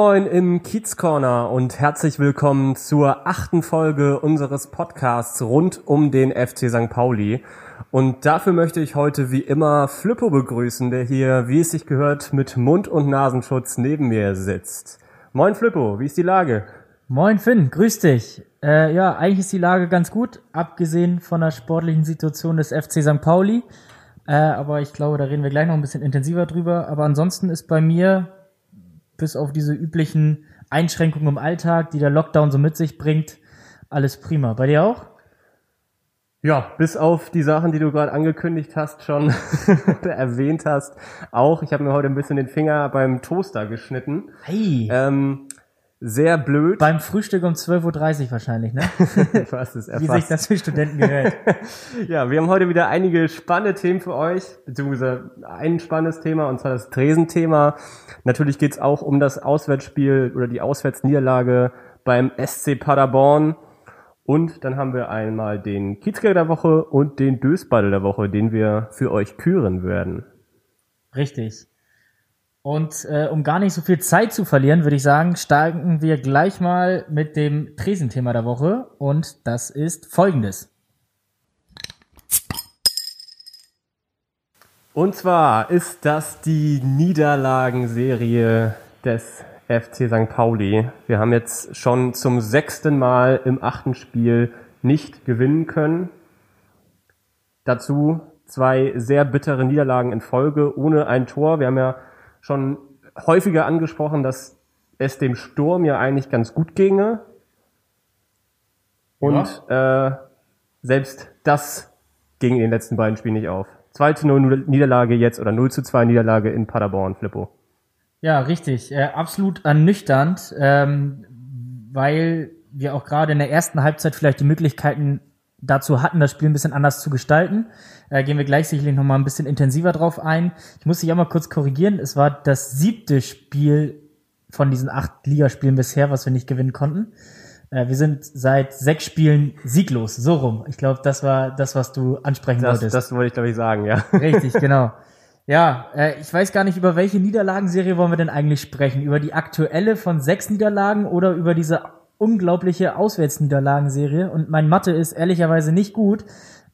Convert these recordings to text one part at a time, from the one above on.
Moin im Kiez Corner und herzlich willkommen zur achten Folge unseres Podcasts rund um den FC St. Pauli. Und dafür möchte ich heute wie immer Flippo begrüßen, der hier, wie es sich gehört, mit Mund- und Nasenschutz neben mir sitzt. Moin Flippo, wie ist die Lage? Moin Finn, grüß dich. Äh, ja, eigentlich ist die Lage ganz gut, abgesehen von der sportlichen Situation des FC St. Pauli. Äh, aber ich glaube, da reden wir gleich noch ein bisschen intensiver drüber. Aber ansonsten ist bei mir bis auf diese üblichen Einschränkungen im Alltag, die der Lockdown so mit sich bringt, alles prima. Bei dir auch? Ja, bis auf die Sachen, die du gerade angekündigt hast, schon erwähnt hast, auch. Ich habe mir heute ein bisschen den Finger beim Toaster geschnitten. Hey. Ähm, sehr blöd. Beim Frühstück um 12.30 Uhr wahrscheinlich, ne? Was ist Wie sich das für Studenten gehört. ja, wir haben heute wieder einige spannende Themen für euch, beziehungsweise ein spannendes Thema, und zwar das Tresenthema. Natürlich geht's auch um das Auswärtsspiel oder die Auswärtsniederlage beim SC Paderborn. Und dann haben wir einmal den Kiezker der Woche und den Dösball der Woche, den wir für euch küren werden. Richtig. Und äh, um gar nicht so viel Zeit zu verlieren, würde ich sagen, steigen wir gleich mal mit dem Tresenthema der Woche. Und das ist folgendes. Und zwar ist das die Niederlagenserie des FC St. Pauli. Wir haben jetzt schon zum sechsten Mal im achten Spiel nicht gewinnen können. Dazu zwei sehr bittere Niederlagen in Folge ohne ein Tor. Wir haben ja schon häufiger angesprochen, dass es dem Sturm ja eigentlich ganz gut ginge. Und ja. äh, selbst das ging in den letzten beiden Spielen nicht auf. 2 zu 0 Niederlage jetzt oder 0 zu 2 Niederlage in Paderborn, Flippo. Ja, richtig. Äh, absolut ernüchternd, ähm, weil wir auch gerade in der ersten Halbzeit vielleicht die Möglichkeiten dazu hatten, das Spiel ein bisschen anders zu gestalten. Äh, gehen wir gleich sicherlich noch mal ein bisschen intensiver drauf ein. Ich muss dich auch mal kurz korrigieren. Es war das siebte Spiel von diesen acht Ligaspielen bisher, was wir nicht gewinnen konnten. Äh, wir sind seit sechs Spielen sieglos, so rum. Ich glaube, das war das, was du ansprechen das, wolltest. Das wollte ich, glaube ich, sagen, ja. Richtig, genau. Ja, äh, ich weiß gar nicht, über welche Niederlagenserie wollen wir denn eigentlich sprechen? Über die aktuelle von sechs Niederlagen oder über diese unglaubliche Auswärtsniederlagenserie? Und mein Mathe ist ehrlicherweise nicht gut.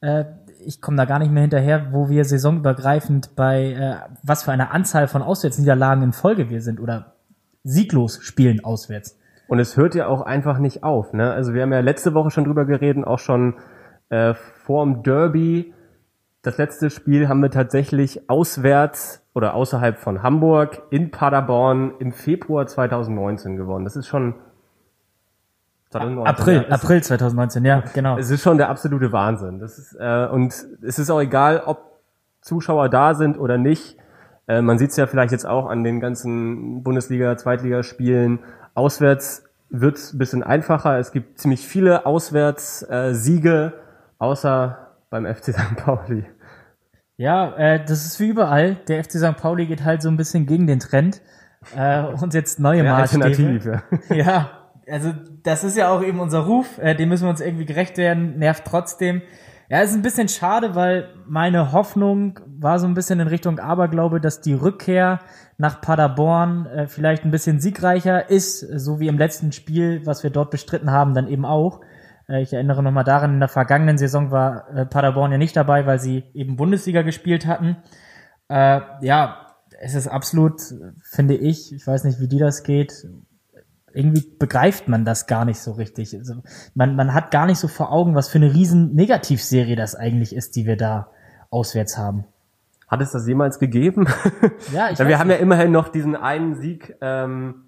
Äh, ich komme da gar nicht mehr hinterher, wo wir saisonübergreifend bei äh, was für eine Anzahl von Auswärtsniederlagen in Folge wir sind oder sieglos spielen auswärts. Und es hört ja auch einfach nicht auf. Ne? Also wir haben ja letzte Woche schon drüber geredet, auch schon äh, vorm Derby. Das letzte Spiel haben wir tatsächlich auswärts oder außerhalb von Hamburg in Paderborn im Februar 2019 gewonnen. Das ist schon 2019, April, ja. April 2019, ja, genau. Es ist schon der absolute Wahnsinn. Das ist, äh, und es ist auch egal, ob Zuschauer da sind oder nicht. Äh, man sieht es ja vielleicht jetzt auch an den ganzen Bundesliga, Zweitligaspielen. Auswärts wird es ein bisschen einfacher. Es gibt ziemlich viele Auswärtssiege, äh, außer beim FC St. Pauli. Ja, äh, das ist wie überall. Der FC St. Pauli geht halt so ein bisschen gegen den Trend äh, und jetzt neue Maßstäbe. Ja, also das ist ja auch eben unser Ruf, äh, dem müssen wir uns irgendwie gerecht werden, nervt trotzdem. Ja, ist ein bisschen schade, weil meine Hoffnung war so ein bisschen in Richtung Aberglaube, dass die Rückkehr nach Paderborn äh, vielleicht ein bisschen siegreicher ist, so wie im letzten Spiel, was wir dort bestritten haben, dann eben auch. Äh, ich erinnere nochmal daran, in der vergangenen Saison war äh, Paderborn ja nicht dabei, weil sie eben Bundesliga gespielt hatten. Äh, ja, es ist absolut, finde ich, ich weiß nicht, wie dir das geht, irgendwie begreift man das gar nicht so richtig. Also man, man hat gar nicht so vor Augen, was für eine riesen Negativserie das eigentlich ist, die wir da auswärts haben. Hat es das jemals gegeben? Ja, ich Wir haben nicht. ja immerhin noch diesen einen Sieg ähm,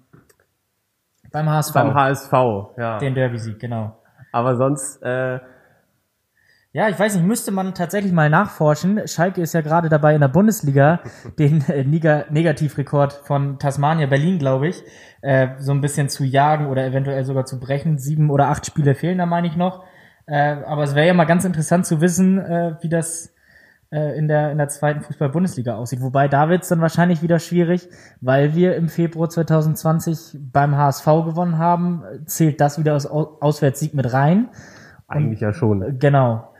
beim HSV. Beim HSV, ja. Den Derby-Sieg, genau. Aber sonst, äh, Ja, ich weiß nicht, müsste man tatsächlich mal nachforschen. Schalke ist ja gerade dabei in der Bundesliga den äh, Negativrekord von Tasmania Berlin, glaube ich, äh, so ein bisschen zu jagen oder eventuell sogar zu brechen. Sieben oder acht Spiele fehlen da, meine ich noch. Äh, aber es wäre ja mal ganz interessant zu wissen, äh, wie das äh, in, der, in der zweiten Fußball-Bundesliga aussieht. Wobei da wird es dann wahrscheinlich wieder schwierig, weil wir im Februar 2020 beim HSV gewonnen haben. Zählt das wieder als Auswärtssieg mit rein? Eigentlich ja schon. Genau.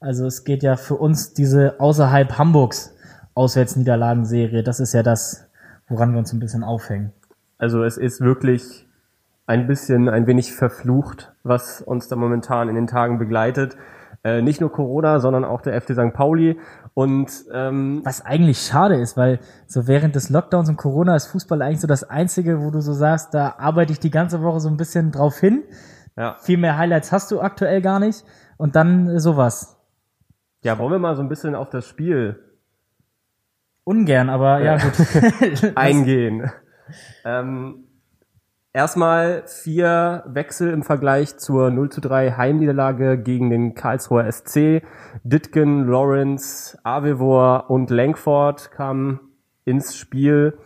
Also es geht ja für uns diese außerhalb Hamburgs Auswärtsniederlagenserie. Das ist ja das, woran wir uns ein bisschen aufhängen. Also es ist wirklich ein bisschen, ein wenig verflucht, was uns da momentan in den Tagen begleitet. Äh, nicht nur Corona, sondern auch der FC St. Pauli. Und ähm, was eigentlich schade ist, weil so während des Lockdowns und Corona ist Fußball eigentlich so das Einzige, wo du so sagst, da arbeite ich die ganze Woche so ein bisschen drauf hin. Ja. Viel mehr Highlights hast du aktuell gar nicht. Und dann sowas. Ja, wollen wir mal so ein bisschen auf das Spiel ungern, aber ja, gut. eingehen. Ähm, erstmal vier Wechsel im Vergleich zur 0 zu 3 Heimniederlage gegen den Karlsruher SC. Ditgen, Lawrence, Avevor und Langford kamen ins Spiel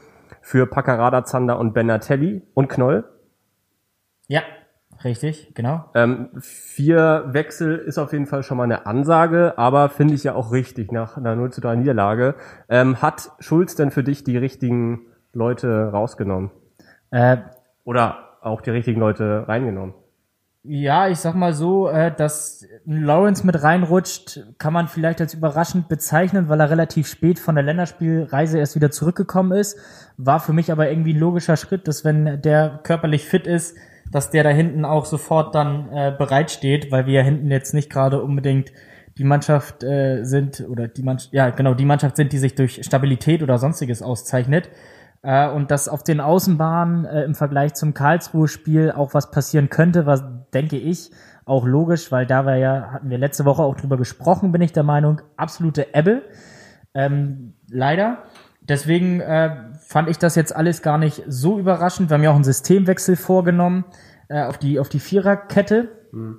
für Paccarada, Zander und Benatelli und Knoll. Ja, Richtig, genau. Ähm, vier Wechsel ist auf jeden Fall schon mal eine Ansage, aber finde ich ja auch richtig nach einer 0 zu 3 Niederlage. Ähm, hat Schulz denn für dich die richtigen Leute rausgenommen? Äh, Oder auch die richtigen Leute reingenommen? Ja, ich sag mal so, äh, dass Lawrence mit reinrutscht, kann man vielleicht als überraschend bezeichnen, weil er relativ spät von der Länderspielreise erst wieder zurückgekommen ist. War für mich aber irgendwie ein logischer Schritt, dass wenn der körperlich fit ist, dass der da hinten auch sofort dann äh, bereitsteht, weil wir ja hinten jetzt nicht gerade unbedingt die Mannschaft äh, sind oder die Mannschaft, ja genau, die Mannschaft sind, die sich durch Stabilität oder sonstiges auszeichnet. Äh, und dass auf den Außenbahnen äh, im Vergleich zum Karlsruhe-Spiel auch was passieren könnte, was denke ich auch logisch, weil da war ja, hatten wir letzte Woche auch drüber gesprochen, bin ich der Meinung, absolute Ebbe. Ähm, leider. Deswegen äh, fand ich das jetzt alles gar nicht so überraschend. Wir haben ja auch einen Systemwechsel vorgenommen äh, auf die auf die Viererkette mhm.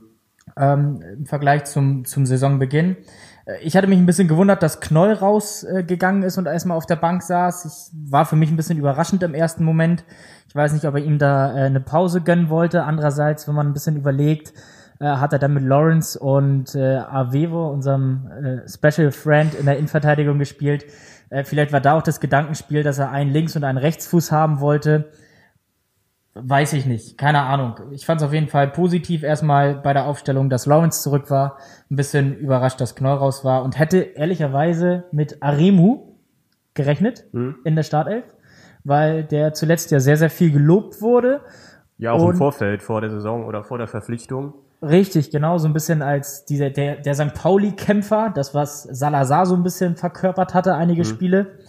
ähm, im Vergleich zum zum Saisonbeginn. Äh, ich hatte mich ein bisschen gewundert, dass Knoll rausgegangen äh, ist und erstmal auf der Bank saß. Ich war für mich ein bisschen überraschend im ersten Moment. Ich weiß nicht, ob er ihm da äh, eine Pause gönnen wollte. Andererseits, wenn man ein bisschen überlegt, äh, hat er dann mit Lawrence und äh, Avevo, unserem äh, Special Friend, in der Innenverteidigung gespielt. Äh, vielleicht war da auch das Gedankenspiel, dass er einen Links- und einen Rechtsfuß haben wollte. Weiß ich nicht. Keine Ahnung. Ich fand es auf jeden Fall positiv erstmal bei der Aufstellung, dass Lawrence zurück war. Ein bisschen überrascht, dass Knoll raus war und hätte ehrlicherweise mit Aremu gerechnet mhm. in der Startelf, weil der zuletzt ja sehr, sehr viel gelobt wurde. Ja, auch und im Vorfeld, vor der Saison oder vor der Verpflichtung. Richtig, genau, so ein bisschen als dieser, der, der St. Pauli-Kämpfer, das, was Salazar so ein bisschen verkörpert hatte, einige mhm. Spiele.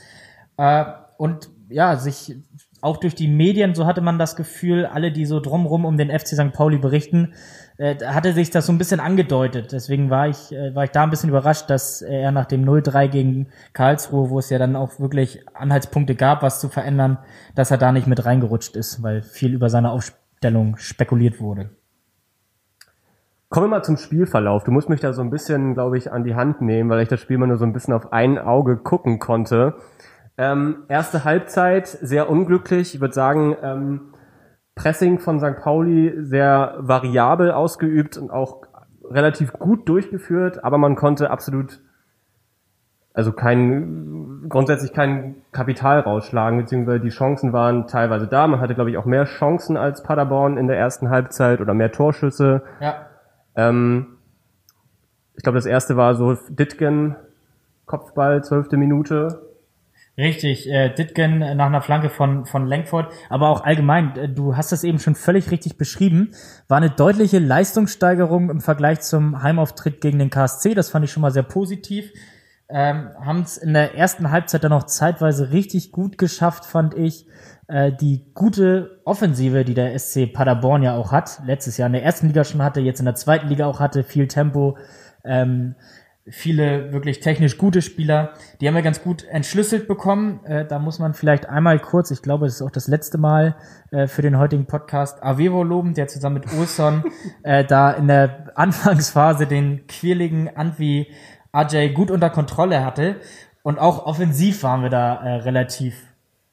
Äh, und ja, sich auch durch die Medien, so hatte man das Gefühl, alle, die so drumrum um den FC St. Pauli berichten, äh, hatte sich das so ein bisschen angedeutet. Deswegen war ich, äh, war ich da ein bisschen überrascht, dass er nach dem 0-3 gegen Karlsruhe, wo es ja dann auch wirklich Anhaltspunkte gab, was zu verändern, dass er da nicht mit reingerutscht ist, weil viel über seine Aufstellung spekuliert wurde. Kommen wir mal zum Spielverlauf. Du musst mich da so ein bisschen, glaube ich, an die Hand nehmen, weil ich das Spiel mal nur so ein bisschen auf ein Auge gucken konnte. Ähm, erste Halbzeit sehr unglücklich. Ich würde sagen, ähm, Pressing von St. Pauli sehr variabel ausgeübt und auch relativ gut durchgeführt, aber man konnte absolut, also kein, grundsätzlich kein Kapital rausschlagen, beziehungsweise die Chancen waren teilweise da. Man hatte, glaube ich, auch mehr Chancen als Paderborn in der ersten Halbzeit oder mehr Torschüsse. Ja. Ähm, ich glaube, das erste war so Ditgen, Kopfball, zwölfte Minute. Richtig, äh, Ditgen nach einer Flanke von, von Langford, aber auch allgemein, äh, du hast das eben schon völlig richtig beschrieben, war eine deutliche Leistungssteigerung im Vergleich zum Heimauftritt gegen den KSC, das fand ich schon mal sehr positiv. Ähm, Haben es in der ersten Halbzeit dann auch zeitweise richtig gut geschafft, fand ich, äh, die gute Offensive, die der SC Paderborn ja auch hat, letztes Jahr in der ersten Liga schon hatte, jetzt in der zweiten Liga auch hatte, viel Tempo, ähm, viele wirklich technisch gute Spieler. Die haben wir ganz gut entschlüsselt bekommen. Äh, da muss man vielleicht einmal kurz, ich glaube, es ist auch das letzte Mal äh, für den heutigen Podcast, Avevo loben, der zusammen mit Olson äh, da in der Anfangsphase den quirligen Antwi Ajay gut unter Kontrolle hatte. Und auch offensiv waren wir da äh, relativ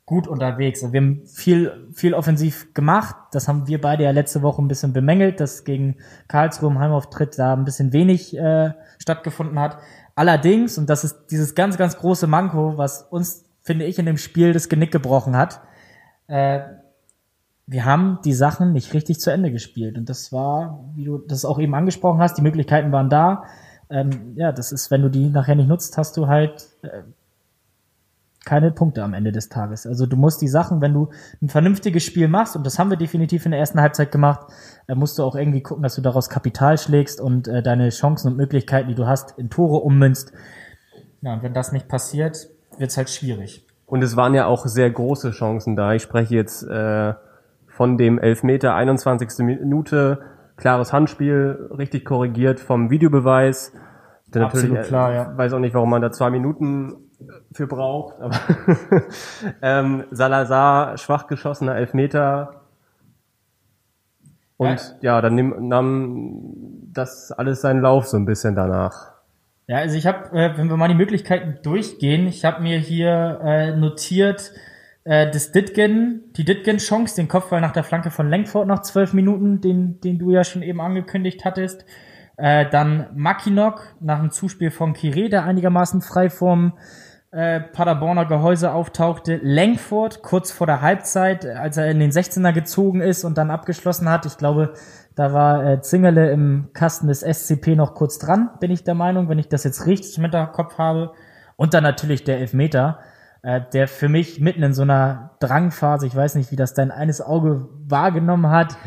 gut unterwegs. Wir haben viel, viel offensiv gemacht. Das haben wir beide ja letzte Woche ein bisschen bemängelt, dass gegen Karlsruhe im Heimauftritt da ein bisschen wenig äh, stattgefunden hat. Allerdings, und das ist dieses ganz, ganz große Manko, was uns, finde ich, in dem Spiel das Genick gebrochen hat, äh, wir haben die Sachen nicht richtig zu Ende gespielt. Und das war, wie du das auch eben angesprochen hast, die Möglichkeiten waren da. Ähm, ja, das ist, wenn du die nachher nicht nutzt, hast du halt äh, keine Punkte am Ende des Tages. Also du musst die Sachen, wenn du ein vernünftiges Spiel machst, und das haben wir definitiv in der ersten Halbzeit gemacht, äh, musst du auch irgendwie gucken, dass du daraus Kapital schlägst und äh, deine Chancen und Möglichkeiten, die du hast, in Tore ummünzt. Ja, und wenn das nicht passiert, wird's halt schwierig. Und es waren ja auch sehr große Chancen da. Ich spreche jetzt äh, von dem Elfmeter, 21. Minute, klares Handspiel, richtig korrigiert vom Videobeweis. Der Absolut natürlich, klar, ja. weiß auch nicht, warum man da zwei Minuten für braucht. Aber ähm, Salazar, schwach geschossener Elfmeter. Und ja, ja dann nimm, nahm das alles seinen Lauf so ein bisschen danach. Ja, also ich habe, äh, wenn wir mal die Möglichkeiten durchgehen, ich habe mir hier äh, notiert, äh, das Ditgen, die Ditgen-Chance, den Kopfball nach der Flanke von Lenkford nach zwölf Minuten, den, den du ja schon eben angekündigt hattest. Äh, dann Makinok nach dem Zuspiel von Kire, der einigermaßen frei vom äh, Paderborner Gehäuse auftauchte. Lenkford kurz vor der Halbzeit, als er in den 16er gezogen ist und dann abgeschlossen hat. Ich glaube, da war äh, Zingerle im Kasten des SCP noch kurz dran, bin ich der Meinung, wenn ich das jetzt richtig mit der Kopf habe. Und dann natürlich der Elfmeter, äh, der für mich mitten in so einer Drangphase, ich weiß nicht, wie das dein eines Auge wahrgenommen hat,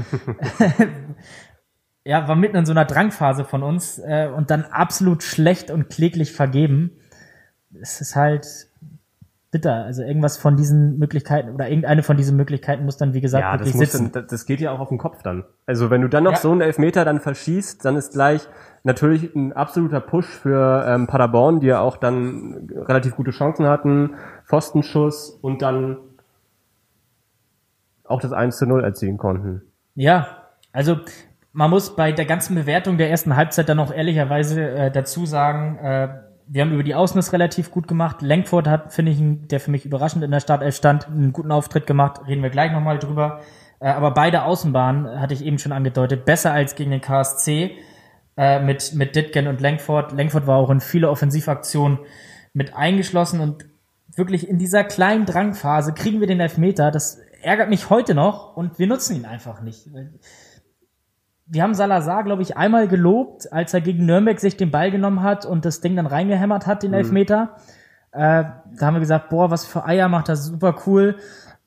ja, war mitten in so einer Drangphase von uns äh, und dann absolut schlecht und kläglich vergeben es ist halt bitter. Also irgendwas von diesen Möglichkeiten oder irgendeine von diesen Möglichkeiten muss dann, wie gesagt, ja, wirklich das sitzen. Dann, das geht ja auch auf den Kopf dann. Also wenn du dann noch ja. so einen Elfmeter dann verschießt, dann ist gleich natürlich ein absoluter Push für ähm, Paderborn, die ja auch dann relativ gute Chancen hatten, Pfostenschuss und dann auch das 1 zu 0 erzielen konnten. Ja, also man muss bei der ganzen Bewertung der ersten Halbzeit dann auch ehrlicherweise äh, dazu sagen, äh, wir haben über die Außen relativ gut gemacht. Lenkford hat, finde ich, der für mich überraschend in der Startelf stand, einen guten Auftritt gemacht. Reden wir gleich nochmal drüber. Äh, aber beide Außenbahnen, hatte ich eben schon angedeutet, besser als gegen den KSC äh, mit, mit Ditgen und Lenkford. Lenkford war auch in viele Offensivaktionen mit eingeschlossen und wirklich in dieser kleinen Drangphase kriegen wir den Elfmeter. Das ärgert mich heute noch und wir nutzen ihn einfach nicht wir haben Salazar, glaube ich, einmal gelobt, als er gegen Nürnberg sich den Ball genommen hat und das Ding dann reingehämmert hat, den mhm. Elfmeter. Äh, da haben wir gesagt, boah, was für Eier macht das super cool.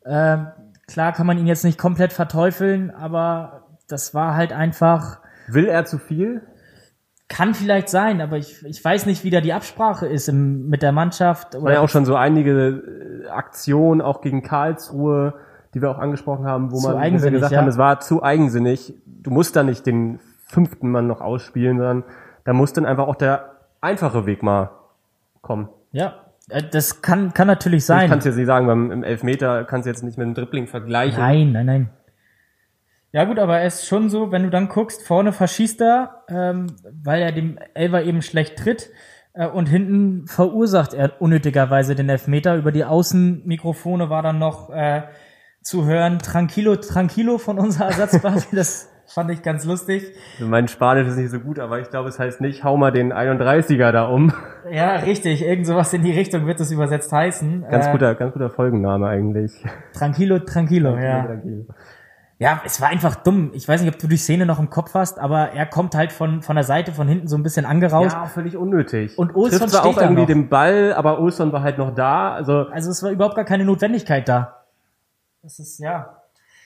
Äh, klar kann man ihn jetzt nicht komplett verteufeln, aber das war halt einfach. Will er zu viel? Kann vielleicht sein, aber ich, ich weiß nicht, wie da die Absprache ist im, mit der Mannschaft. War ja auch schon so einige Aktionen, auch gegen Karlsruhe, die wir auch angesprochen haben, wo, man, wo gesagt ja. haben, es war zu eigensinnig du musst da nicht den fünften Mann noch ausspielen, sondern da muss dann einfach auch der einfache Weg mal kommen. Ja, äh, das kann, kann natürlich sein. Ich kann es jetzt nicht sagen, beim im Elfmeter kannst du jetzt nicht mit dem Dribbling vergleichen. Nein, nein, nein. Ja gut, aber es ist schon so, wenn du dann guckst, vorne verschießt er, ähm, weil er dem Elver eben schlecht tritt äh, und hinten verursacht er unnötigerweise den Elfmeter. Über die Außenmikrofone war dann noch äh, zu hören, tranquilo, tranquilo von unserer Ersatzbank. das Fand ich ganz lustig. Mein Spanisch ist nicht so gut, aber ich glaube, es heißt nicht, hau mal den 31er da um. Ja, richtig. Irgend sowas in die Richtung wird es übersetzt heißen. Ganz äh, guter, ganz guter Folgenname eigentlich. Tranquilo, tranquilo, tranquilo ja. Tranquilo. Ja, es war einfach dumm. Ich weiß nicht, ob du die Szene noch im Kopf hast, aber er kommt halt von, von der Seite, von hinten so ein bisschen angerauscht. Ja, völlig unnötig. Und Olson Trifft steht auch irgendwie noch. den Ball, aber Olson war halt noch da. Also, also es war überhaupt gar keine Notwendigkeit da. Das ist, ja.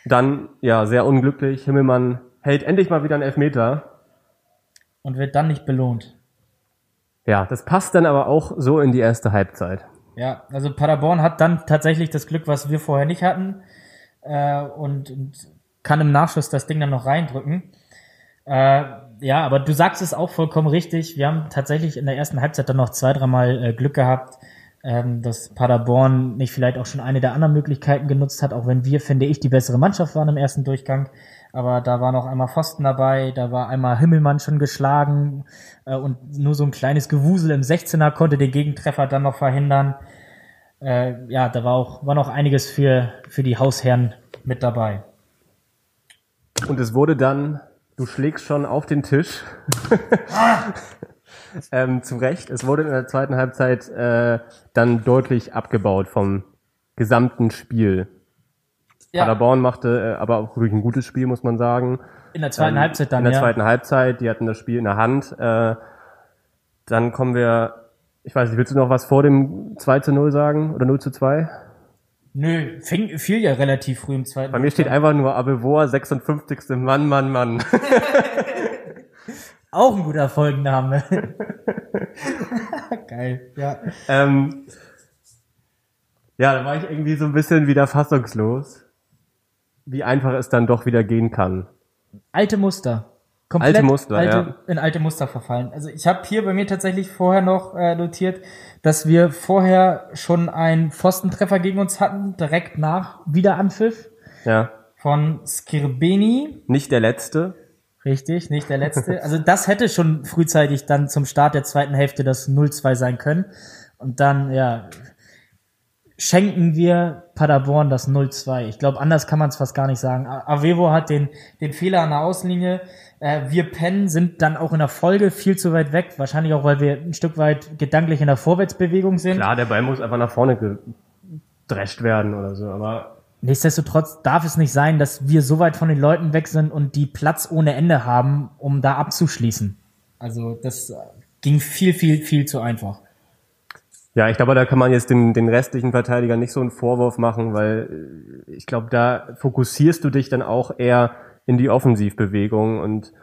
Dann, ja, sehr unglücklich. Himmelmann hält endlich mal wieder einen Elfmeter. Und wird dann nicht belohnt. Ja, das passt dann aber auch so in die erste Halbzeit. Ja, also Paderborn hat dann tatsächlich das Glück, was wir vorher nicht hatten. Äh, und, und kann im Nachschuss das Ding dann noch reindrücken. Äh, ja, aber du sagst es auch vollkommen richtig. Wir haben tatsächlich in der ersten Halbzeit dann noch zwei, dreimal äh, Glück gehabt, ähm, dass Paderborn nicht vielleicht auch schon eine der anderen Möglichkeiten genutzt hat, auch wenn wir, finde ich, die bessere Mannschaft waren im ersten Durchgang. Aber da war noch einmal Pfosten dabei, da war einmal Himmelmann schon geschlagen äh, und nur so ein kleines Gewusel im 16er konnte den Gegentreffer dann noch verhindern. Äh, ja, da war auch war noch einiges für, für die Hausherren mit dabei. Und es wurde dann, du schlägst schon auf den Tisch. Ähm, zu Recht, es wurde in der zweiten Halbzeit äh, dann deutlich abgebaut vom gesamten Spiel. Ja. Paderborn machte äh, aber auch wirklich ein gutes Spiel, muss man sagen. In der zweiten ähm, Halbzeit dann, In der ja. zweiten Halbzeit, die hatten das Spiel in der Hand. Äh, dann kommen wir, ich weiß nicht, willst du noch was vor dem 2 zu 0 sagen oder 0 zu 2? Nö, fing, fiel ja relativ früh im zweiten. Bei mir steht einfach nur Abelvoa, 56. Mann, Mann, Mann. Auch ein guter Folgenname. Geil, ja. Ähm, ja, da war ich irgendwie so ein bisschen wieder fassungslos, wie einfach es dann doch wieder gehen kann. Alte Muster. Komplett alte Muster, alte, ja. in alte Muster verfallen. Also ich habe hier bei mir tatsächlich vorher noch äh, notiert, dass wir vorher schon einen Pfostentreffer gegen uns hatten, direkt nach Wiederanpfiff. Ja. Von Skirbeni. Nicht der letzte. Richtig, nicht der letzte. Also das hätte schon frühzeitig dann zum Start der zweiten Hälfte das 0-2 sein können. Und dann, ja, schenken wir Paderborn das 0-2. Ich glaube, anders kann man es fast gar nicht sagen. Avevo hat den, den Fehler an der Außenlinie. Äh, wir pennen, sind dann auch in der Folge viel zu weit weg. Wahrscheinlich auch, weil wir ein Stück weit gedanklich in der Vorwärtsbewegung sind. Klar, der Ball muss einfach nach vorne gedrescht werden oder so, aber. Nichtsdestotrotz darf es nicht sein, dass wir so weit von den Leuten weg sind und die Platz ohne Ende haben, um da abzuschließen. Also das ging viel, viel, viel zu einfach. Ja, ich glaube, da kann man jetzt den, den restlichen Verteidigern nicht so einen Vorwurf machen, weil äh, ich glaube, da fokussierst du dich dann auch eher in die Offensivbewegung und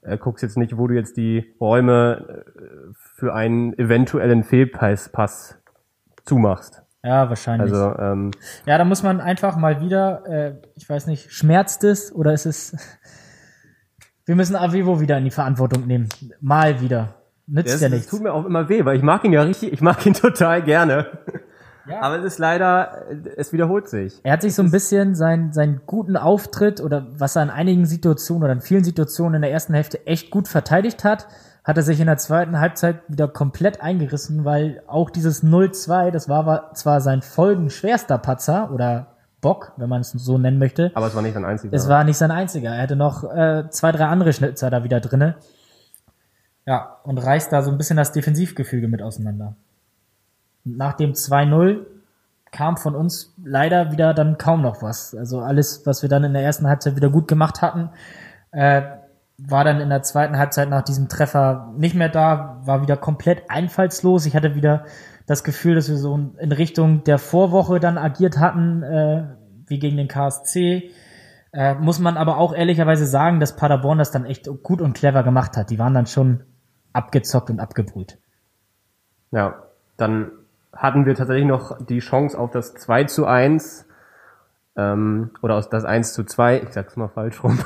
äh, guckst jetzt nicht, wo du jetzt die Räume äh, für einen eventuellen Fehlpass Pass zumachst. Ja, wahrscheinlich. Also, ähm, ja, da muss man einfach mal wieder, äh, ich weiß nicht, schmerzt es oder ist es. Wir müssen Avivo wieder in die Verantwortung nehmen. Mal wieder. Nützt das, ja nichts. Das tut mir auch immer weh, weil ich mag ihn ja richtig, ich mag ihn total gerne. Ja. Aber es ist leider, es wiederholt sich. Er hat sich so ein bisschen seinen, seinen guten Auftritt oder was er in einigen Situationen oder in vielen Situationen in der ersten Hälfte echt gut verteidigt hat, hat er sich in der zweiten Halbzeit wieder komplett eingerissen, weil auch dieses 0-2, das war zwar sein folgenschwerster Patzer oder Bock, wenn man es so nennen möchte. Aber es war nicht sein einziger. Es war nicht sein einziger. Er hatte noch äh, zwei, drei andere Schnitzer da wieder drinne. Ja, und reißt da so ein bisschen das Defensivgefüge mit auseinander. Nach dem 2-0 kam von uns leider wieder dann kaum noch was. Also alles, was wir dann in der ersten Halbzeit wieder gut gemacht hatten, äh, war dann in der zweiten Halbzeit nach diesem Treffer nicht mehr da, war wieder komplett einfallslos. Ich hatte wieder das Gefühl, dass wir so in Richtung der Vorwoche dann agiert hatten, äh, wie gegen den KSC. Äh, muss man aber auch ehrlicherweise sagen, dass Paderborn das dann echt gut und clever gemacht hat. Die waren dann schon abgezockt und abgebrüht. Ja, dann hatten wir tatsächlich noch die Chance auf das 2 zu 1 ähm, oder aus das 1 zu 2, ich sag's mal falsch rum.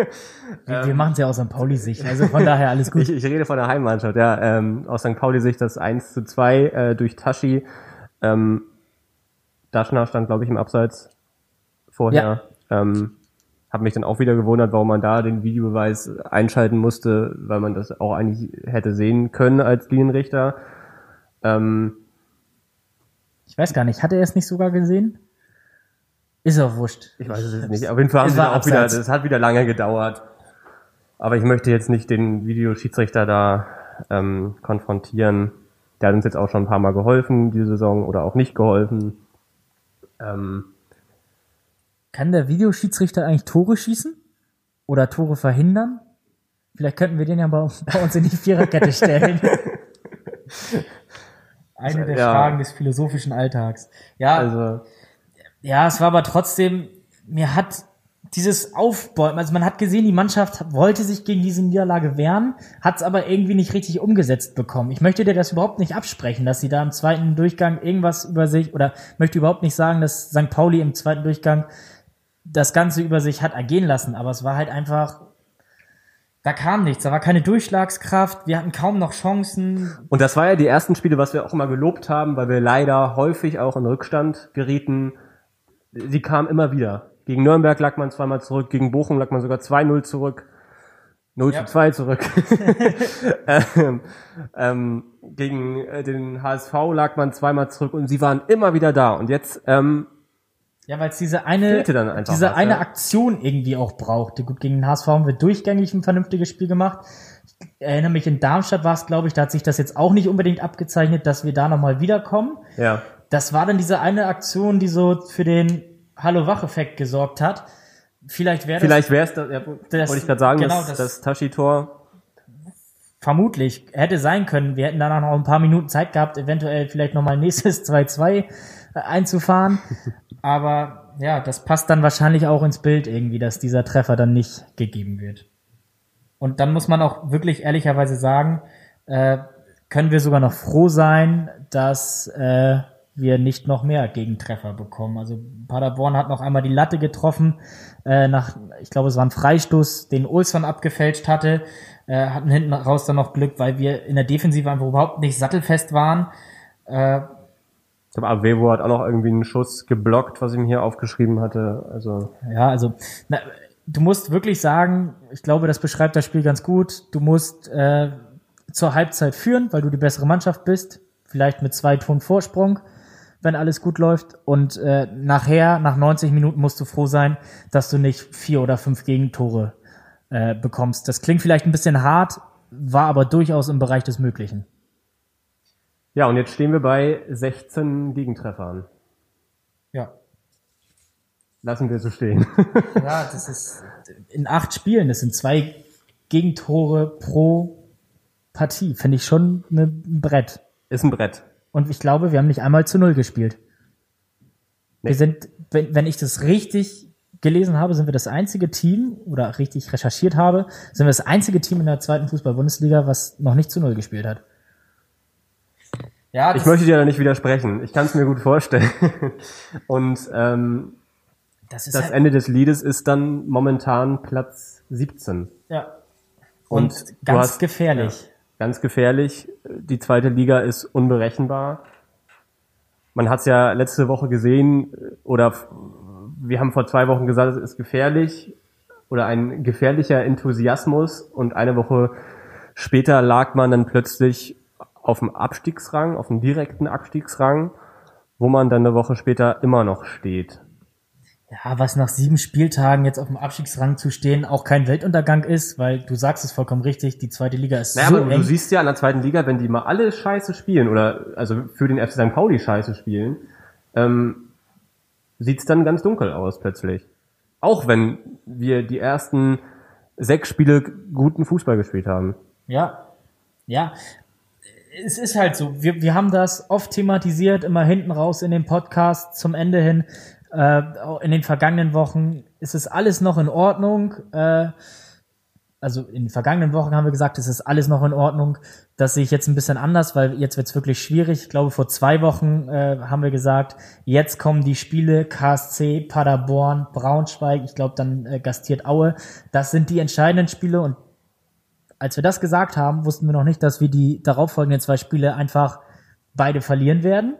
wir, wir machen es ja aus St. Pauli-Sicht, also von daher alles gut. ich, ich rede von der Heimmannschaft, ja. Ähm, aus St. Pauli-Sicht das 1 zu 2 äh, durch Tashi. Ähm, Daschner stand, glaube ich, im Abseits vorher. Ja. Ähm, habe mich dann auch wieder gewundert, warum man da den Videobeweis einschalten musste, weil man das auch eigentlich hätte sehen können als Linienrichter. Ähm, ich weiß gar nicht, hat er es nicht sogar gesehen? Ist auch wurscht. Ich weiß es jetzt nicht. Auf jeden Fall haben sie auch wieder, das hat wieder lange gedauert. Aber ich möchte jetzt nicht den Videoschiedsrichter da ähm, konfrontieren. Der hat uns jetzt auch schon ein paar Mal geholfen, diese Saison, oder auch nicht geholfen. Ähm, kann der Videoschiedsrichter eigentlich Tore schießen? Oder Tore verhindern? Vielleicht könnten wir den ja bei, bei uns in die Viererkette stellen. Eine der ja. Fragen des philosophischen Alltags. Ja, also. ja, es war aber trotzdem, mir hat dieses Aufbäumen, also man hat gesehen, die Mannschaft wollte sich gegen diese Niederlage wehren, hat es aber irgendwie nicht richtig umgesetzt bekommen. Ich möchte dir das überhaupt nicht absprechen, dass sie da im zweiten Durchgang irgendwas über sich oder möchte überhaupt nicht sagen, dass St. Pauli im zweiten Durchgang das Ganze über sich hat ergehen lassen, aber es war halt einfach Da kam nichts, da war keine Durchschlagskraft, wir hatten kaum noch Chancen. Und das war ja die ersten Spiele, was wir auch immer gelobt haben, weil wir leider häufig auch in Rückstand gerieten. Sie kamen immer wieder. Gegen Nürnberg lag man zweimal zurück, gegen Bochum lag man sogar 2-0 zurück. 0 ja. zu 2 zurück. ähm, ähm, gegen äh, den HSV lag man zweimal zurück und sie waren immer wieder da. Und jetzt ähm, ja, weil es diese eine, diese was, eine ja. Aktion irgendwie auch brauchte. Gut, gegen den HSV haben wir durchgängig ein vernünftiges Spiel gemacht. Ich erinnere mich, in Darmstadt war es, glaube ich, da hat sich das jetzt auch nicht unbedingt abgezeichnet, dass wir da nochmal wiederkommen. Ja. Das war dann diese eine Aktion, die so für den Hallo-Wach-Effekt gesorgt hat. Vielleicht wäre Vielleicht wäre es, ja, das, wollte ich gerade sagen, genau, das, das Tashi-Tor. Vermutlich. Hätte sein können. Wir hätten danach noch ein paar Minuten Zeit gehabt, eventuell vielleicht nochmal nächstes 2-2 einzufahren. Aber ja, das passt dann wahrscheinlich auch ins Bild irgendwie, dass dieser Treffer dann nicht gegeben wird. Und dann muss man auch wirklich ehrlicherweise sagen, äh, können wir sogar noch froh sein, dass äh, wir nicht noch mehr Gegentreffer bekommen. Also Paderborn hat noch einmal die Latte getroffen, äh, nach, ich glaube, es war ein Freistoß, den Olsson abgefälscht hatte, äh, hatten hinten raus dann noch Glück, weil wir in der Defensive einfach überhaupt nicht sattelfest waren. Äh, ich glaube, Avevo hat auch noch irgendwie einen Schuss geblockt, was ich mir hier aufgeschrieben hatte. Also ja, also na, du musst wirklich sagen, ich glaube, das beschreibt das Spiel ganz gut. Du musst äh, zur Halbzeit führen, weil du die bessere Mannschaft bist, vielleicht mit zwei Tonnen Vorsprung, wenn alles gut läuft. Und äh, nachher, nach 90 Minuten, musst du froh sein, dass du nicht vier oder fünf Gegentore äh, bekommst. Das klingt vielleicht ein bisschen hart, war aber durchaus im Bereich des Möglichen. Ja, und jetzt stehen wir bei 16 Gegentreffern. Ja. Lassen wir so stehen. ja, das ist in acht Spielen, das sind zwei Gegentore pro Partie. Finde ich schon ein Brett. Ist ein Brett. Und ich glaube, wir haben nicht einmal zu null gespielt. Nee. Wir sind, wenn, wenn ich das richtig gelesen habe, sind wir das einzige Team oder richtig recherchiert habe, sind wir das einzige Team in der zweiten Fußball-Bundesliga, was noch nicht zu null gespielt hat. Ja, ich möchte dir da nicht widersprechen. Ich kann es mir gut vorstellen. Und ähm, das, das halt Ende des Liedes ist dann momentan Platz 17. Ja. Und, Und ganz hast, gefährlich. Ja, ganz gefährlich. Die zweite Liga ist unberechenbar. Man hat es ja letzte Woche gesehen, oder wir haben vor zwei Wochen gesagt, es ist gefährlich oder ein gefährlicher Enthusiasmus und eine Woche später lag man dann plötzlich auf dem Abstiegsrang, auf dem direkten Abstiegsrang, wo man dann eine Woche später immer noch steht. Ja, was nach sieben Spieltagen jetzt auf dem Abstiegsrang zu stehen auch kein Weltuntergang ist, weil du sagst es vollkommen richtig, die zweite Liga ist naja, so aber eng. Du siehst ja an der zweiten Liga, wenn die mal alle Scheiße spielen oder also für den FC St. Pauli Scheiße spielen, ähm, sieht's dann ganz dunkel aus plötzlich. Auch wenn wir die ersten sechs Spiele guten Fußball gespielt haben. Ja, ja, es ist halt so, wir, wir haben das oft thematisiert, immer hinten raus in dem Podcast zum Ende hin. Äh, in den vergangenen Wochen ist es alles noch in Ordnung. Äh, also in den vergangenen Wochen haben wir gesagt, es ist alles noch in Ordnung. Das sehe ich jetzt ein bisschen anders, weil jetzt wird es wirklich schwierig. Ich glaube, vor zwei Wochen äh, haben wir gesagt, jetzt kommen die Spiele KSC, Paderborn, Braunschweig, ich glaube dann äh, gastiert Aue. Das sind die entscheidenden Spiele und als wir das gesagt haben, wussten wir noch nicht, dass wir die darauffolgenden zwei Spiele einfach beide verlieren werden.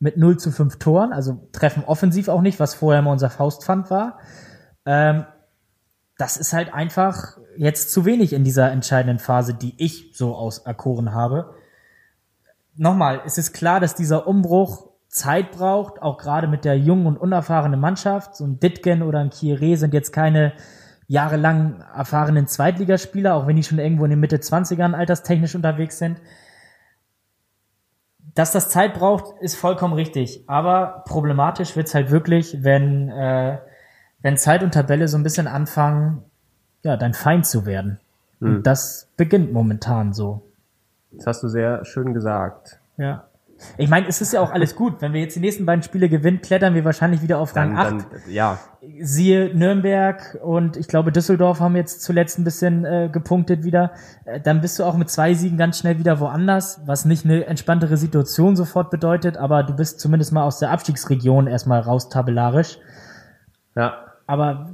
Mit 0 zu 5 Toren, also treffen offensiv auch nicht, was vorher mal unser Faustpfand war. Ähm, das ist halt einfach jetzt zu wenig in dieser entscheidenden Phase, die ich so auserkoren habe. Nochmal, es ist klar, dass dieser Umbruch Zeit braucht, auch gerade mit der jungen und unerfahrenen Mannschaft. So ein Ditgen oder ein Kieré sind jetzt keine jahrelang erfahrenen Zweitligaspieler, auch wenn die schon irgendwo in den Mitte 20ern alterstechnisch unterwegs sind. Dass das Zeit braucht, ist vollkommen richtig. Aber problematisch wird's halt wirklich, wenn, äh, wenn Zeit und Tabelle so ein bisschen anfangen, ja, dein Feind zu werden. Hm. Und das beginnt momentan so. Das hast du sehr schön gesagt. Ja. Ich meine, es ist ja auch alles gut. Wenn wir jetzt die nächsten beiden Spiele gewinnen, klettern wir wahrscheinlich wieder auf Rang dann, 8. Dann, ja. Siehe Nürnberg und ich glaube Düsseldorf haben jetzt zuletzt ein bisschen äh, gepunktet wieder. Äh, dann bist du auch mit zwei Siegen ganz schnell wieder woanders, was nicht eine entspanntere Situation sofort bedeutet, aber du bist zumindest mal aus der Abstiegsregion erstmal raus tabellarisch. Ja. Aber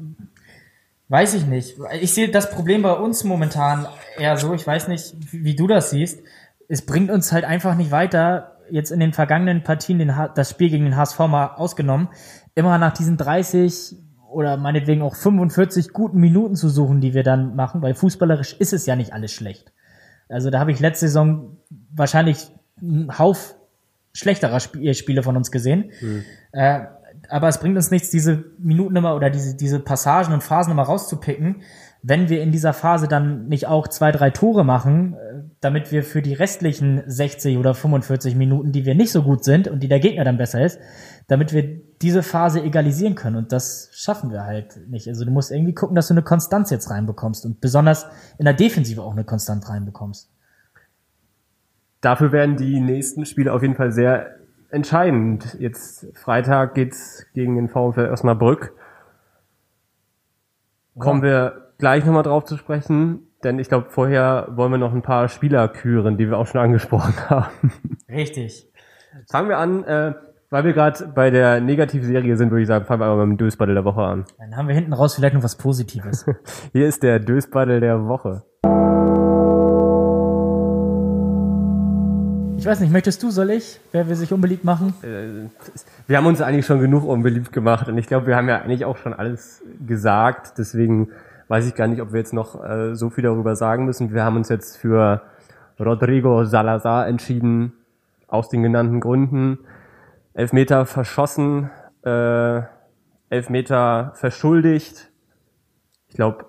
Weiß ich nicht. Ich sehe das Problem bei uns momentan eher so, ich weiß nicht, wie du das siehst. Es bringt uns halt einfach nicht weiter, jetzt in den vergangenen Partien den, das Spiel gegen den HSV mal ausgenommen, immer nach diesen 30 oder meinetwegen auch 45 guten Minuten zu suchen, die wir dann machen, weil fußballerisch ist es ja nicht alles schlecht. Also da habe ich letzte Saison wahrscheinlich einen Hauf schlechterer Sp Spiele von uns gesehen. Mhm. Äh, aber es bringt uns nichts, diese Minuten immer oder diese, diese Passagen und Phasen immer rauszupicken, wenn wir in dieser Phase dann nicht auch zwei, drei Tore machen, äh, damit wir für die restlichen 60 oder 45 Minuten, die wir nicht so gut sind und die der Gegner dann besser ist, damit wir diese Phase egalisieren können. Und das schaffen wir halt nicht. Also du musst irgendwie gucken, dass du eine Konstanz jetzt reinbekommst und besonders in der Defensive auch eine Konstanz reinbekommst. Dafür werden die nächsten Spiele auf jeden Fall sehr entscheidend. Jetzt Freitag geht's gegen den VfL Osnabrück. Kommen wir gleich nochmal drauf zu sprechen, denn ich glaube, vorher wollen wir noch ein paar Spieler küren, die wir auch schon angesprochen haben. Richtig. Fangen wir an, äh, weil wir gerade bei der Negativserie sind, würde ich sagen, fangen wir aber mit dem Dösbaddel der Woche an. Dann haben wir hinten raus vielleicht noch was Positives. Hier ist der Dösbaddel der Woche. Ich weiß nicht, möchtest du, soll ich? Wer will sich unbeliebt machen? Äh, wir haben uns eigentlich schon genug unbeliebt gemacht und ich glaube, wir haben ja eigentlich auch schon alles gesagt. Deswegen weiß ich gar nicht, ob wir jetzt noch äh, so viel darüber sagen müssen. Wir haben uns jetzt für Rodrigo Salazar entschieden, aus den genannten Gründen. Elfmeter verschossen, äh, Elfmeter verschuldigt. Ich glaube,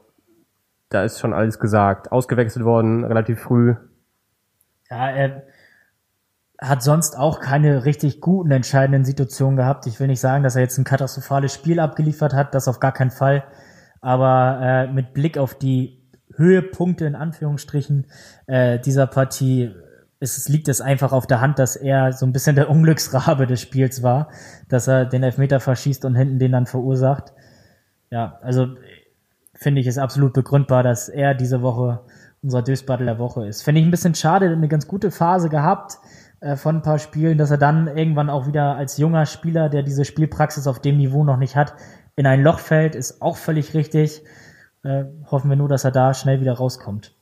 da ist schon alles gesagt. Ausgewechselt worden, relativ früh. Ja, er hat sonst auch keine richtig guten entscheidenden Situationen gehabt. Ich will nicht sagen, dass er jetzt ein katastrophales Spiel abgeliefert hat, das auf gar keinen Fall. Aber äh, mit Blick auf die Höhepunkte in Anführungsstrichen äh, dieser Partie es liegt es einfach auf der Hand, dass er so ein bisschen der Unglücksrabe des Spiels war, dass er den Elfmeter verschießt und hinten den dann verursacht. Ja, also finde ich es absolut begründbar, dass er diese Woche unser Dösbattle der Woche ist. Finde ich ein bisschen schade, eine ganz gute Phase gehabt äh, von ein paar Spielen, dass er dann irgendwann auch wieder als junger Spieler, der diese Spielpraxis auf dem Niveau noch nicht hat, in ein Loch fällt, ist auch völlig richtig. Äh, hoffen wir nur, dass er da schnell wieder rauskommt.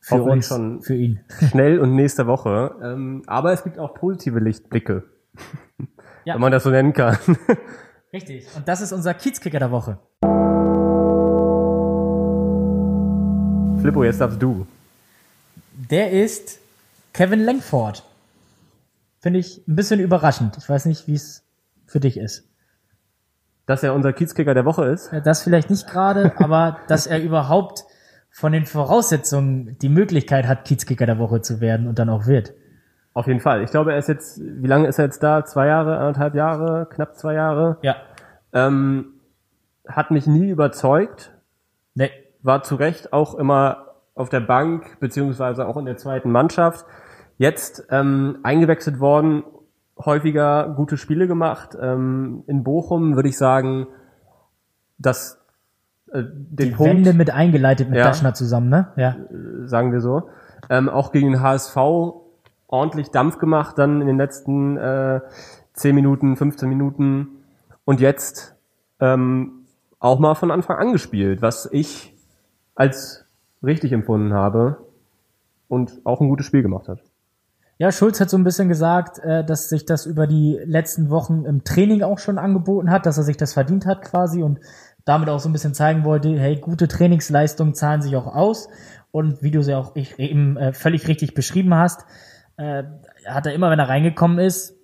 Für uns, schon für ihn. Schnell und nächste Woche. Ähm, aber es gibt auch positive Lichtblicke. Ja. Wenn man das so nennen kann. Richtig. Und das ist unser Kiezkicker der Woche. Flippo, jetzt darfst du. Der ist Kevin Langford. Finde ich ein bisschen überraschend. Ich weiß nicht, wie es für dich ist. Dass er unser Kiezkicker der Woche ist? Ja, das vielleicht nicht gerade, aber dass er überhaupt von den Voraussetzungen die Möglichkeit hat, Kiezkicker der Woche zu werden und dann auch wird. Auf jeden Fall. Ich glaube, er ist jetzt, wie lange ist er jetzt da? Zwei Jahre, anderthalb Jahre, knapp zwei Jahre? Ja. Ähm, hat mich nie überzeugt. Nee. War zu Recht auch immer auf der Bank, beziehungsweise auch in der zweiten Mannschaft. Jetzt ähm, eingewechselt worden, häufiger gute Spiele gemacht. Ähm, in Bochum würde ich sagen, dass äh, den Die Punkt, Wende mit eingeleitet mit ja, Daschner zusammen, ne? Ja. Äh, sagen wir so. Ähm, auch gegen den HSV ordentlich Dampf gemacht, dann in den letzten äh, 10 Minuten, 15 Minuten und jetzt ähm, auch mal von Anfang an gespielt, was ich als richtig empfunden habe und auch ein gutes Spiel gemacht hat. Ja, Schulz hat so ein bisschen gesagt, äh, dass sich das über die letzten Wochen im Training auch schon angeboten hat, dass er sich das verdient hat quasi und damit auch so ein bisschen zeigen wollte, hey, gute Trainingsleistungen zahlen sich auch aus. Und wie du sie auch eben äh, völlig richtig beschrieben hast, äh, hat er immer, wenn er reingekommen ist,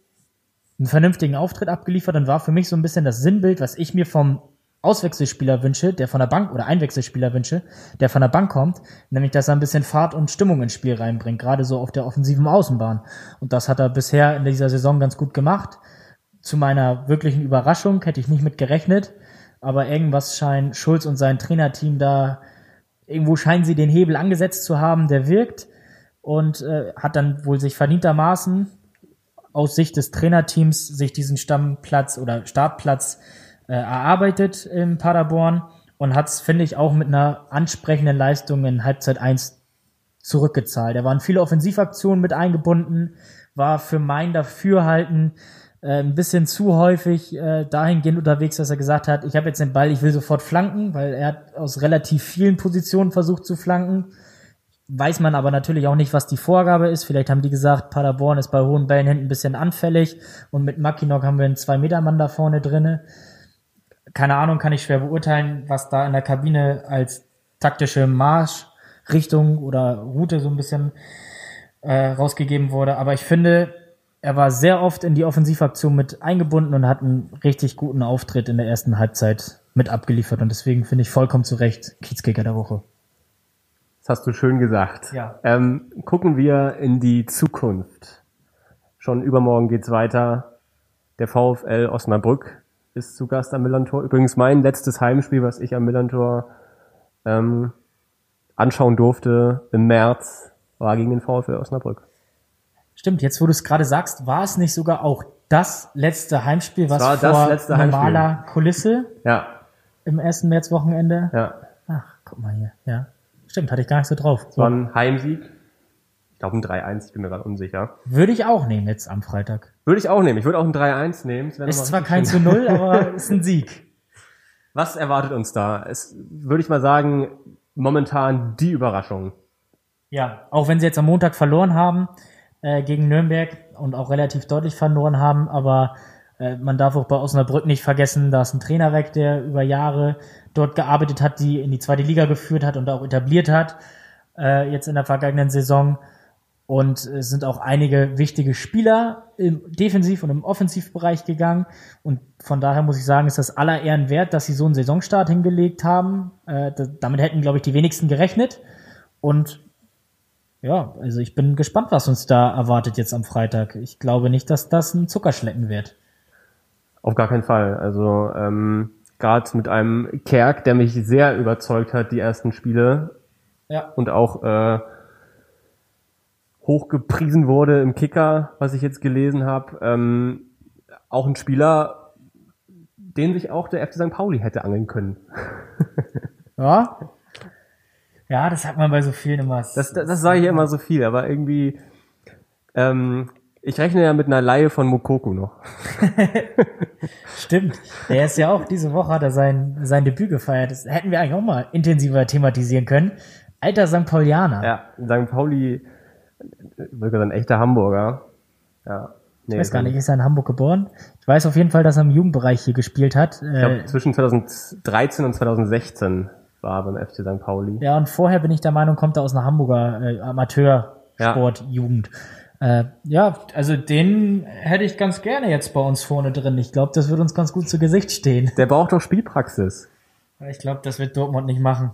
einen vernünftigen Auftritt abgeliefert und war für mich so ein bisschen das Sinnbild, was ich mir vom Auswechselspieler wünsche, der von der Bank oder Einwechselspieler wünsche, der von der Bank kommt, nämlich dass er ein bisschen Fahrt und Stimmung ins Spiel reinbringt, gerade so auf der offensiven Außenbahn. Und das hat er bisher in dieser Saison ganz gut gemacht. Zu meiner wirklichen Überraschung hätte ich nicht mit gerechnet, aber irgendwas scheint Schulz und sein Trainerteam da, irgendwo scheinen sie den Hebel angesetzt zu haben, der wirkt und äh, hat dann wohl sich verdientermaßen aus Sicht des Trainerteams sich diesen Stammplatz oder Startplatz äh, erarbeitet in Paderborn und hat es, finde ich, auch mit einer ansprechenden Leistung in Halbzeit 1 zurückgezahlt. Er waren viele Offensivaktionen mit eingebunden, war für mein Dafürhalten äh, ein bisschen zu häufig äh, dahingehend unterwegs, dass er gesagt hat, ich habe jetzt den Ball, ich will sofort flanken, weil er hat aus relativ vielen Positionen versucht zu flanken. Weiß man aber natürlich auch nicht, was die Vorgabe ist. Vielleicht haben die gesagt, Paderborn ist bei hohen Bällen hinten ein bisschen anfällig und mit Mackinock haben wir einen Zwei-Meter-Mann da vorne drinne. Keine Ahnung, kann ich schwer beurteilen, was da in der Kabine als taktische Marschrichtung oder Route so ein bisschen äh, rausgegeben wurde. Aber ich finde, er war sehr oft in die Offensivaktion mit eingebunden und hat einen richtig guten Auftritt in der ersten Halbzeit mit abgeliefert. Und deswegen finde ich vollkommen zu Recht Kiezkicker der Woche. Das hast du schön gesagt. Ja. Ähm, gucken wir in die Zukunft. Schon übermorgen geht's weiter. Der VfL Osnabrück ist zu Gast am Millantor. Übrigens mein letztes Heimspiel, was ich am Millantor ähm, anschauen durfte im März, war gegen den VfL Osnabrück. Stimmt, jetzt wo du es gerade sagst, war es nicht sogar auch das letzte Heimspiel, was vor normaler Heimspiel. Kulisse ja. im ersten Märzwochenende? Ja. Ach, guck mal hier, ja. Stimmt, hatte ich gar nicht so drauf. So. War ein Heimsieg. Ich glaube ein 3-1, ich bin mir gerade unsicher. Würde ich auch nehmen jetzt am Freitag. Würde ich auch nehmen. Ich würde auch ein 3-1 nehmen. Ist zwar kein zu Null, aber ist ein Sieg. Was erwartet uns da? Es würde ich mal sagen, momentan die Überraschung. Ja, auch wenn sie jetzt am Montag verloren haben äh, gegen Nürnberg und auch relativ deutlich verloren haben, aber äh, man darf auch bei Osnabrück nicht vergessen, da ist ein Trainer weg, der über Jahre dort gearbeitet hat, die in die zweite Liga geführt hat und auch etabliert hat, äh, jetzt in der vergangenen Saison. Und es sind auch einige wichtige Spieler im Defensiv- und im Offensivbereich gegangen. Und von daher muss ich sagen, ist das aller Ehren wert, dass sie so einen Saisonstart hingelegt haben. Äh, damit hätten, glaube ich, die wenigsten gerechnet. Und ja, also ich bin gespannt, was uns da erwartet jetzt am Freitag. Ich glaube nicht, dass das ein Zuckerschlecken wird. Auf gar keinen Fall. Also ähm, gerade mit einem Kerk, der mich sehr überzeugt hat, die ersten Spiele. Ja. Und auch äh, hochgepriesen wurde im Kicker, was ich jetzt gelesen habe. Ähm, auch ein Spieler, den sich auch der FC St. Pauli hätte angeln können. ja. Ja, das hat man bei so vielen immer. Das, das, das sage ich immer so viel, aber irgendwie, ähm, ich rechne ja mit einer Laie von Mokoku noch. Stimmt. Der ist ja auch diese Woche hat er sein, sein Debüt gefeiert. Das hätten wir eigentlich auch mal intensiver thematisieren können. Alter St. Paulianer. Ja, St. Pauli wirklich ein echter Hamburger. Ja. Nee, ich weiß gar nicht, ist er in Hamburg geboren? Ich weiß auf jeden Fall, dass er im Jugendbereich hier gespielt hat. Ich glaube, zwischen 2013 und 2016 war beim FC St. Pauli. Ja, und vorher bin ich der Meinung, kommt er aus einer Hamburger äh, Amateursportjugend. Ja. Äh, ja, also den hätte ich ganz gerne jetzt bei uns vorne drin. Ich glaube, das wird uns ganz gut zu Gesicht stehen. Der braucht doch Spielpraxis. Ich glaube, das wird Dortmund nicht machen.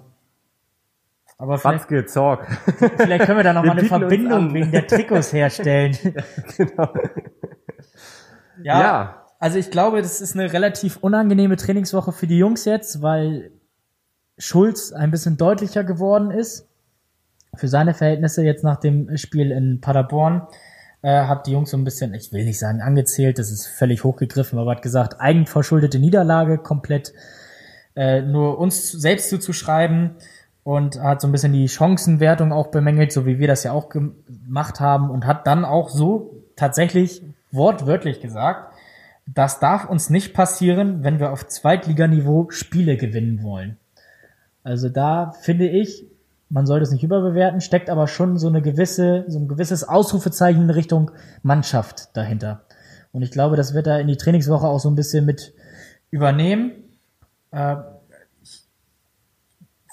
Aber vielleicht, Watzke, Zorg. vielleicht können wir da nochmal eine Verbindung wegen der Trikots herstellen. ja, genau. Ja, ja, also ich glaube, das ist eine relativ unangenehme Trainingswoche für die Jungs jetzt, weil Schulz ein bisschen deutlicher geworden ist. Für seine Verhältnisse jetzt nach dem Spiel in Paderborn äh, hat die Jungs so ein bisschen, ich will nicht sagen angezählt, das ist völlig hochgegriffen, aber hat gesagt, eigenverschuldete Niederlage komplett äh, nur uns selbst zuzuschreiben und hat so ein bisschen die Chancenwertung auch bemängelt, so wie wir das ja auch gemacht haben und hat dann auch so tatsächlich wortwörtlich gesagt, das darf uns nicht passieren, wenn wir auf Zweitliganiveau Spiele gewinnen wollen. Also da finde ich, man sollte es nicht überbewerten, steckt aber schon so eine gewisse, so ein gewisses Ausrufezeichen in Richtung Mannschaft dahinter. Und ich glaube, das wird er in die Trainingswoche auch so ein bisschen mit übernehmen. Äh,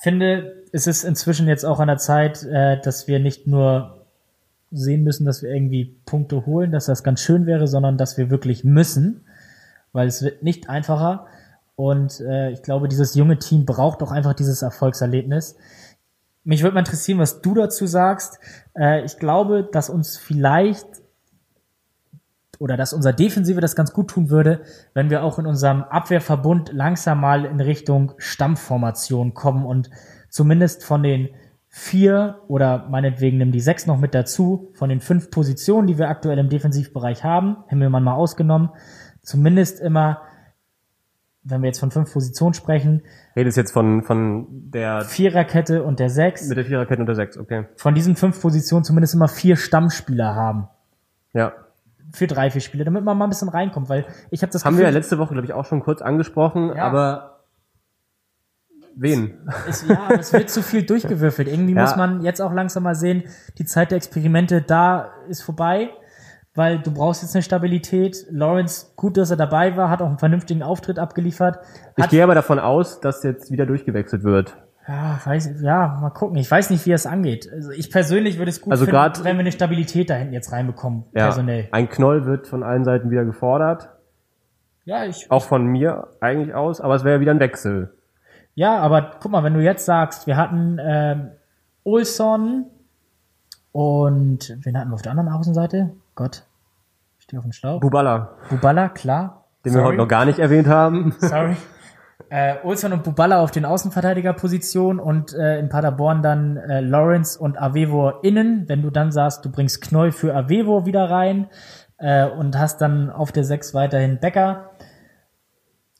finde, es ist inzwischen jetzt auch an der Zeit, äh, dass wir nicht nur sehen müssen, dass wir irgendwie Punkte holen, dass das ganz schön wäre, sondern dass wir wirklich müssen, weil es wird nicht einfacher. Und äh, ich glaube, dieses junge Team braucht auch einfach dieses Erfolgserlebnis. Mich würde mal interessieren, was du dazu sagst. Äh, ich glaube, dass uns vielleicht oder dass unser Defensive das ganz gut tun würde, wenn wir auch in unserem Abwehrverbund langsam mal in Richtung Stammformation kommen und zumindest von den vier oder meinetwegen nimm die sechs noch mit dazu, von den fünf Positionen, die wir aktuell im Defensivbereich haben, Himmelmann mal ausgenommen, zumindest immer, wenn wir jetzt von fünf Positionen sprechen. Redest jetzt von, von der Viererkette und der sechs. Mit der Viererkette und der sechs, okay. Von diesen fünf Positionen zumindest immer vier Stammspieler haben. Ja für drei, vier Spiele, damit man mal ein bisschen reinkommt, weil ich habe das Haben Gefühl, wir ja letzte Woche, glaube ich, auch schon kurz angesprochen, ja. aber Wen? Es, ja, es wird zu viel durchgewürfelt. Irgendwie ja. muss man jetzt auch langsam mal sehen, die Zeit der Experimente da ist vorbei, weil du brauchst jetzt eine Stabilität. Lawrence, gut, dass er dabei war, hat auch einen vernünftigen Auftritt abgeliefert. Ich gehe aber davon aus, dass jetzt wieder durchgewechselt wird. Ja, weiß, ja, mal gucken. Ich weiß nicht, wie es angeht. Also ich persönlich würde es gut also finden, wenn wir eine Stabilität da hinten jetzt reinbekommen, ja, personell. Ein Knoll wird von allen Seiten wieder gefordert. Ja, ich. Auch von mir eigentlich aus, aber es wäre ja wieder ein Wechsel. Ja, aber guck mal, wenn du jetzt sagst, wir hatten ähm, Olson und wen hatten wir auf der anderen Außenseite? Gott, ich stehe auf dem Schlauch. Bubala. Bubala, klar. Den Sorry. wir heute noch gar nicht erwähnt haben. Sorry. Äh, Olson und Bubala auf den Außenverteidigerpositionen und äh, in Paderborn dann äh, Lawrence und Avevo innen. Wenn du dann sagst, du bringst Knoll für Avevo wieder rein äh, und hast dann auf der 6 weiterhin Becker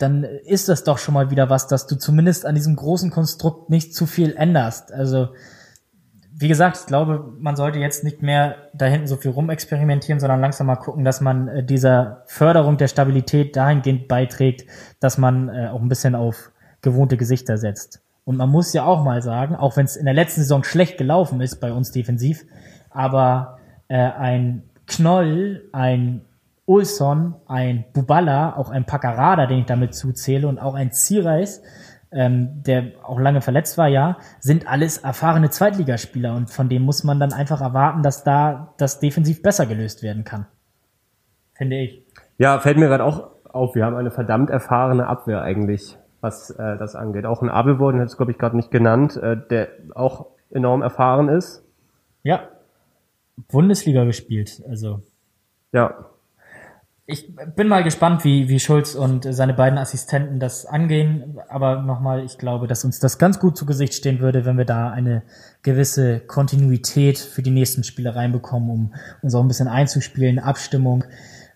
dann ist das doch schon mal wieder was, dass du zumindest an diesem großen Konstrukt nicht zu viel änderst. Also, wie gesagt, ich glaube, man sollte jetzt nicht mehr da hinten so viel rumexperimentieren, sondern langsam mal gucken, dass man äh, dieser Förderung der Stabilität dahingehend beiträgt, dass man äh, auch ein bisschen auf gewohnte Gesichter setzt. Und man muss ja auch mal sagen, auch wenn es in der letzten Saison schlecht gelaufen ist bei uns defensiv, aber äh, ein Knoll, ein Olson, ein Bubala, auch ein Paccarada, den ich damit zuzähle, und auch ein Zireis, ähm, der auch lange verletzt war, ja, sind alles erfahrene Zweitligaspieler und von dem muss man dann einfach erwarten, dass da das defensiv besser gelöst werden kann. Finde ich. Ja, fällt mir gerade auch auf, wir haben eine verdammt erfahrene Abwehr eigentlich, was äh, das angeht. Auch ein Abel den hat es, glaube ich, gerade nicht genannt, äh, der auch enorm erfahren ist. Ja. Bundesliga gespielt, also. Ja, ich bin mal gespannt, wie, wie Schulz und seine beiden Assistenten das angehen. Aber nochmal, ich glaube, dass uns das ganz gut zu Gesicht stehen würde, wenn wir da eine gewisse Kontinuität für die nächsten Spiele reinbekommen, um uns auch ein bisschen einzuspielen, Abstimmung.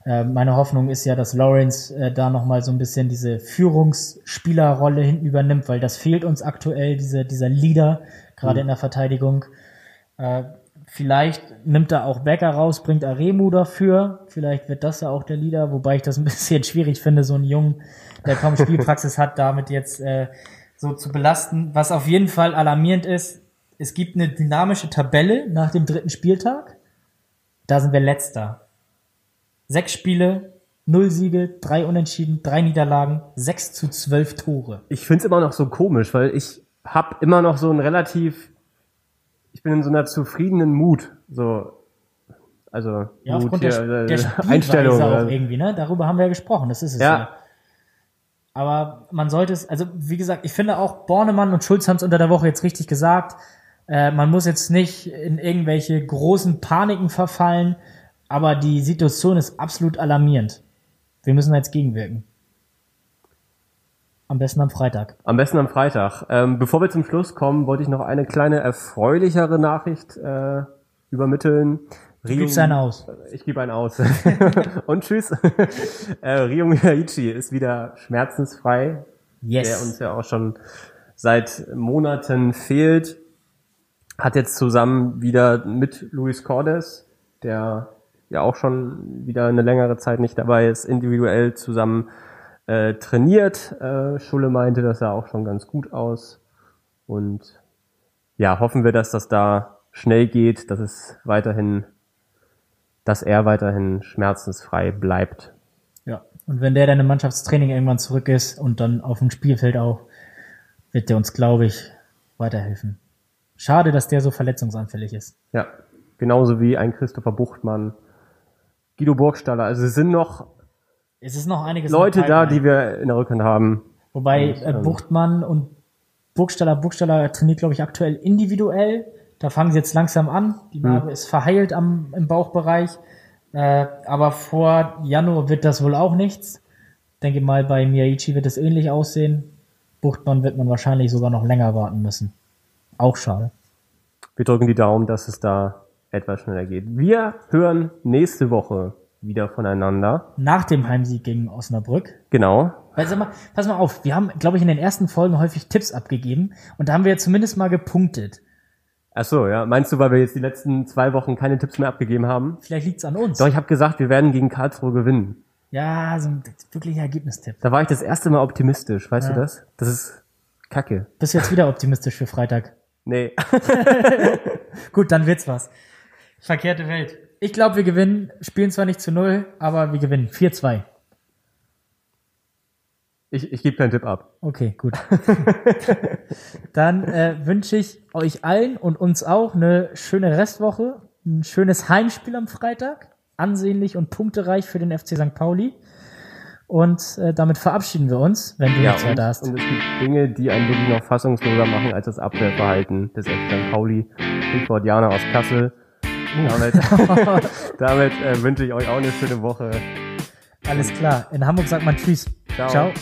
Äh, meine Hoffnung ist ja, dass Lawrence äh, da nochmal so ein bisschen diese Führungsspielerrolle hinten übernimmt, weil das fehlt uns aktuell, diese, dieser Leader, gerade mhm. in der Verteidigung. Äh, Vielleicht nimmt er auch Becker raus, bringt Aremu dafür. Vielleicht wird das ja auch der Leader, wobei ich das ein bisschen schwierig finde, so einen Jungen, der kaum Spielpraxis hat, damit jetzt äh, so zu belasten. Was auf jeden Fall alarmierend ist, es gibt eine dynamische Tabelle nach dem dritten Spieltag. Da sind wir letzter. Sechs Spiele, null Siege, drei Unentschieden, drei Niederlagen, sechs zu zwölf Tore. Ich find's immer noch so komisch, weil ich hab immer noch so ein relativ ich bin in so einer zufriedenen Mut, so also ja, aufgrund hier, der, der äh, Einstellung auch irgendwie, ne? Darüber haben wir ja gesprochen, das ist es ja. ja. Aber man sollte es, also wie gesagt, ich finde auch Bornemann und Schulz haben es unter der Woche jetzt richtig gesagt. Äh, man muss jetzt nicht in irgendwelche großen Paniken verfallen, aber die Situation ist absolut alarmierend. Wir müssen jetzt gegenwirken. Am besten am Freitag. Am besten am Freitag. Ähm, bevor wir zum Schluss kommen, wollte ich noch eine kleine erfreulichere Nachricht äh, übermitteln. Rio, gibst einen aus. Ich gebe einen aus. Und tschüss. äh, Rio Miyaichi ist wieder schmerzensfrei. Yes. Der uns ja auch schon seit Monaten fehlt. Hat jetzt zusammen wieder mit Luis Cordes, der ja auch schon wieder eine längere Zeit nicht dabei ist, individuell zusammen äh, trainiert. Äh, Schulle meinte, das sah auch schon ganz gut aus. Und ja, hoffen wir, dass das da schnell geht, dass es weiterhin, dass er weiterhin schmerzensfrei bleibt. Ja, und wenn der dann im Mannschaftstraining irgendwann zurück ist und dann auf dem Spielfeld auch, wird der uns, glaube ich, weiterhelfen. Schade, dass der so verletzungsanfällig ist. Ja, genauso wie ein Christopher Buchtmann, Guido Burgstaller. Also es sind noch es ist noch einiges. Leute da, die wir in der Rückhand haben. Wobei und, äh, ähm, Buchtmann und Burgstaller, Burgstaller trainiert, glaube ich, aktuell individuell. Da fangen sie jetzt langsam an. Die Narbe hm. ist verheilt am, im Bauchbereich. Äh, aber vor Januar wird das wohl auch nichts. Denke mal, bei Miyaichi wird es ähnlich aussehen. Buchtmann wird man wahrscheinlich sogar noch länger warten müssen. Auch schade. Wir drücken die Daumen, dass es da etwas schneller geht. Wir hören nächste Woche wieder voneinander. Nach dem Heimsieg gegen Osnabrück. Genau. Weil, sag mal, pass mal auf, wir haben, glaube ich, in den ersten Folgen häufig Tipps abgegeben und da haben wir zumindest mal gepunktet. Ach so, ja. Meinst du, weil wir jetzt die letzten zwei Wochen keine Tipps mehr abgegeben haben? Vielleicht liegt's an uns. Doch, ich habe gesagt, wir werden gegen Karlsruhe gewinnen. Ja, so ein wirklicher Ergebnistipp. Da war ich das erste Mal optimistisch, weißt ja. du das? Das ist kacke. Bist du jetzt wieder optimistisch für Freitag? Nee. Gut, dann wird's was. Verkehrte Welt. Ich glaube, wir gewinnen. Spielen zwar nicht zu null, aber wir gewinnen. 4-2. Ich, ich gebe keinen Tipp ab. Okay, gut. Dann äh, wünsche ich euch allen und uns auch eine schöne Restwoche, ein schönes Heimspiel am Freitag, ansehnlich und punktereich für den FC St. Pauli. Und äh, damit verabschieden wir uns, wenn du ja, jetzt da hast. Und es gibt Dinge, die einen wirklich noch fassungsloser machen als das Abwehrverhalten des FC St. Pauli. Jana aus Kassel. Damit, damit äh, wünsche ich euch auch eine schöne Woche. Alles klar. In Hamburg sagt man Tschüss. Ciao. Ciao.